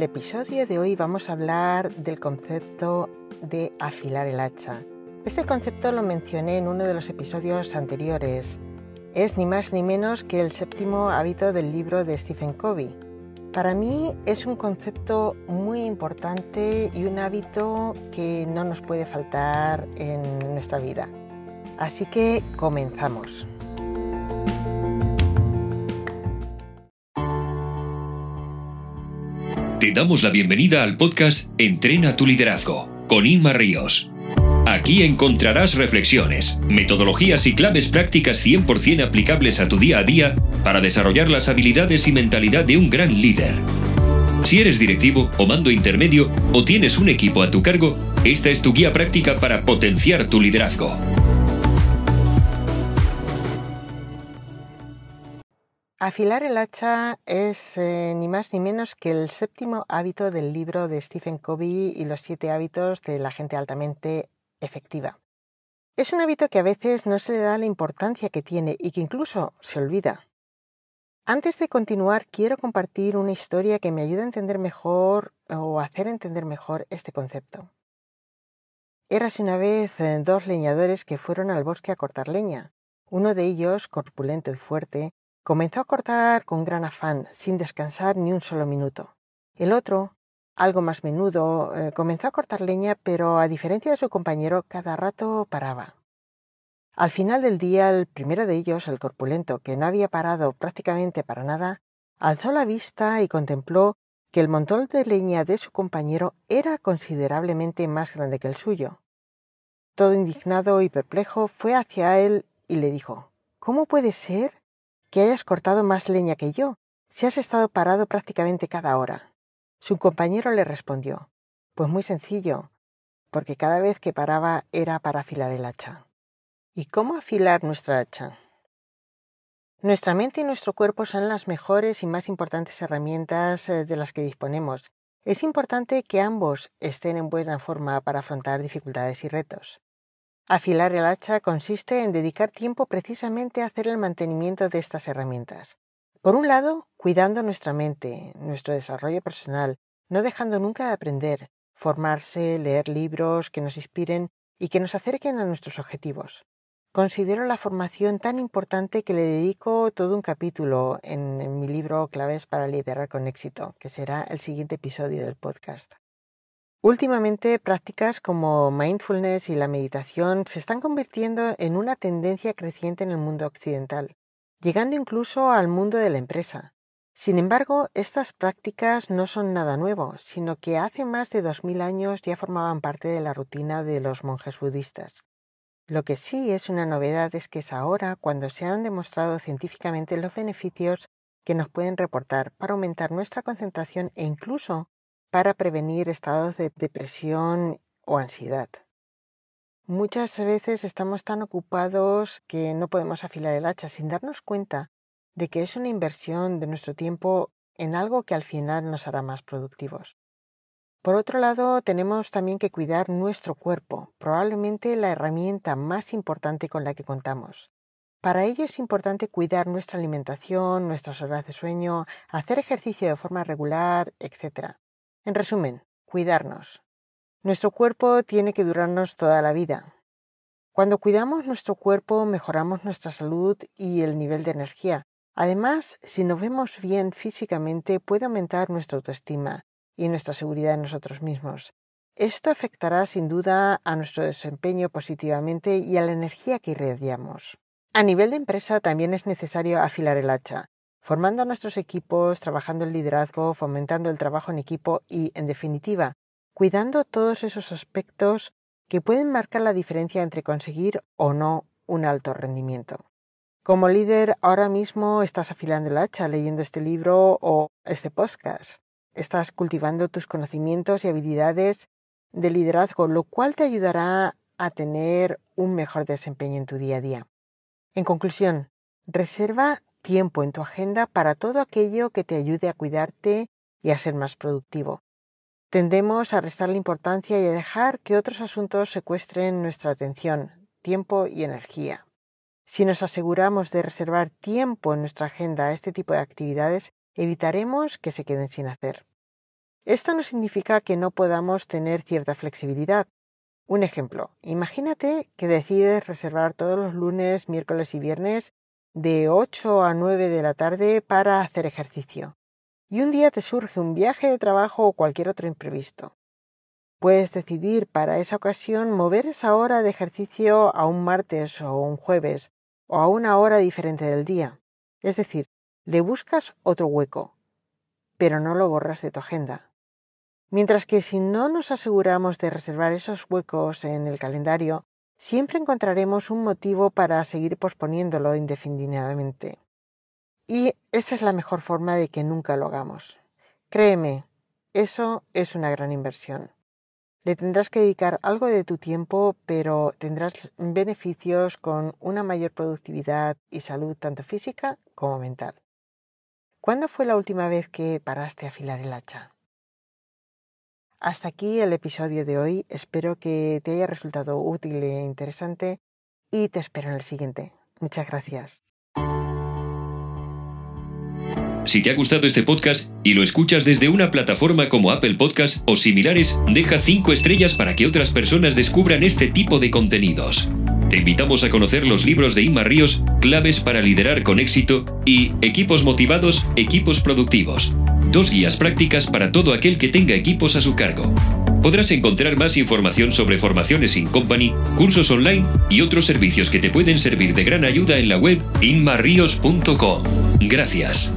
el episodio de hoy vamos a hablar del concepto de afilar el hacha. Este concepto lo mencioné en uno de los episodios anteriores. Es ni más ni menos que el séptimo hábito del libro de Stephen Covey. Para mí es un concepto muy importante y un hábito que no nos puede faltar en nuestra vida. Así que comenzamos. Te damos la bienvenida al podcast Entrena tu liderazgo con Inma Ríos. Aquí encontrarás reflexiones, metodologías y claves prácticas 100% aplicables a tu día a día para desarrollar las habilidades y mentalidad de un gran líder. Si eres directivo o mando intermedio o tienes un equipo a tu cargo, esta es tu guía práctica para potenciar tu liderazgo. Afilar el hacha es eh, ni más ni menos que el séptimo hábito del libro de Stephen Covey y los siete hábitos de la gente altamente efectiva. Es un hábito que a veces no se le da la importancia que tiene y que incluso se olvida. Antes de continuar, quiero compartir una historia que me ayuda a entender mejor o hacer entender mejor este concepto. Érase una vez eh, dos leñadores que fueron al bosque a cortar leña. Uno de ellos, corpulento y fuerte, Comenzó a cortar con gran afán, sin descansar ni un solo minuto. El otro, algo más menudo, eh, comenzó a cortar leña, pero a diferencia de su compañero, cada rato paraba. Al final del día, el primero de ellos, el corpulento, que no había parado prácticamente para nada, alzó la vista y contempló que el montón de leña de su compañero era considerablemente más grande que el suyo. Todo indignado y perplejo, fue hacia él y le dijo ¿Cómo puede ser que hayas cortado más leña que yo, si has estado parado prácticamente cada hora. Su compañero le respondió, Pues muy sencillo, porque cada vez que paraba era para afilar el hacha. ¿Y cómo afilar nuestra hacha? Nuestra mente y nuestro cuerpo son las mejores y más importantes herramientas eh, de las que disponemos. Es importante que ambos estén en buena forma para afrontar dificultades y retos. Afilar el hacha consiste en dedicar tiempo precisamente a hacer el mantenimiento de estas herramientas. Por un lado, cuidando nuestra mente, nuestro desarrollo personal, no dejando nunca de aprender, formarse, leer libros que nos inspiren y que nos acerquen a nuestros objetivos. Considero la formación tan importante que le dedico todo un capítulo en, mi libro Claves para liderar con éxito, que será el siguiente episodio del podcast. Últimamente, prácticas como mindfulness y la meditación se están convirtiendo en una tendencia creciente en el mundo occidental, llegando incluso al mundo de la empresa. Sin embargo, estas prácticas no son nada nuevo, sino que hace más de dos mil años ya formaban parte de la rutina de los monjes budistas. Lo que sí es una novedad es que es ahora cuando se han demostrado científicamente los beneficios que nos pueden reportar para aumentar nuestra concentración e incluso para prevenir estados de depresión o ansiedad. Muchas veces estamos tan ocupados que no podemos afilar el hacha sin darnos cuenta de que es una inversión de nuestro tiempo en algo que al final nos hará más productivos. Por otro lado, tenemos también que cuidar nuestro cuerpo, probablemente la herramienta más importante con la que contamos. Para ello es importante cuidar nuestra alimentación, nuestras horas de sueño, hacer ejercicio de forma regular, etc. En resumen, cuidarnos. Nuestro cuerpo tiene que durarnos toda la vida. Cuando cuidamos nuestro cuerpo mejoramos nuestra salud y el nivel de energía. Además, si nos vemos bien físicamente puede aumentar nuestra autoestima y nuestra seguridad en nosotros mismos. Esto afectará sin duda a nuestro desempeño positivamente y a la energía que irradiamos. A nivel de empresa también es necesario afilar el hacha formando nuestros equipos, trabajando el liderazgo, fomentando el trabajo en equipo y, en definitiva, cuidando todos esos aspectos que pueden marcar la diferencia entre conseguir o no un alto rendimiento. Como líder, ahora mismo estás afilando el hacha leyendo este libro o este podcast. Estás cultivando tus conocimientos y habilidades de liderazgo, lo cual te ayudará a tener un mejor desempeño en tu día a día. En conclusión, reserva tiempo en tu agenda para todo aquello que te ayude a cuidarte y a ser más productivo. Tendemos a restarle importancia y a dejar que otros asuntos secuestren nuestra atención, tiempo y energía. Si nos aseguramos de reservar tiempo en nuestra agenda a este tipo de actividades, evitaremos que se queden sin hacer. Esto no significa que no podamos tener cierta flexibilidad. Un ejemplo, imagínate que decides reservar todos los lunes, miércoles y viernes de 8 a 9 de la tarde para hacer ejercicio. Y un día te surge un viaje de trabajo o cualquier otro imprevisto. Puedes decidir para esa ocasión mover esa hora de ejercicio a un martes o un jueves o a una hora diferente del día. Es decir, le buscas otro hueco, pero no lo borras de tu agenda. Mientras que si no nos aseguramos de reservar esos huecos en el calendario, siempre encontraremos un motivo para seguir posponiéndolo indefinidamente. Y esa es la mejor forma de que nunca lo hagamos. Créeme, eso es una gran inversión. Le tendrás que dedicar algo de tu tiempo, pero tendrás beneficios con una mayor productividad y salud tanto física como mental. ¿Cuándo fue la última vez que paraste a afilar el hacha? Hasta aquí el episodio de hoy. Espero que te haya resultado útil e interesante y te espero en el siguiente. Muchas gracias. Si te ha gustado este podcast y lo escuchas desde una plataforma como Apple Podcast o similares, deja 5 estrellas para que otras personas descubran este tipo de contenidos. Te invitamos a conocer los libros de Inma Ríos, Claves para liderar con éxito y Equipos motivados, equipos productivos. Dos guías prácticas para todo aquel que tenga equipos a su cargo. Podrás encontrar más información sobre formaciones in company, cursos online y otros servicios que te pueden servir de gran ayuda en la web inmarrios.com. Gracias.